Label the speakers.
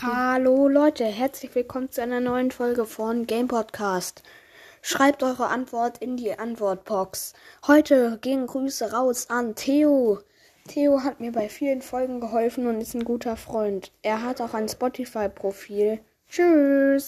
Speaker 1: Hallo Leute, herzlich willkommen zu einer neuen Folge von Game Podcast. Schreibt eure Antwort in die Antwortbox. Heute gehen Grüße raus an Theo. Theo hat mir bei vielen Folgen geholfen und ist ein guter Freund. Er hat auch ein Spotify-Profil. Tschüss.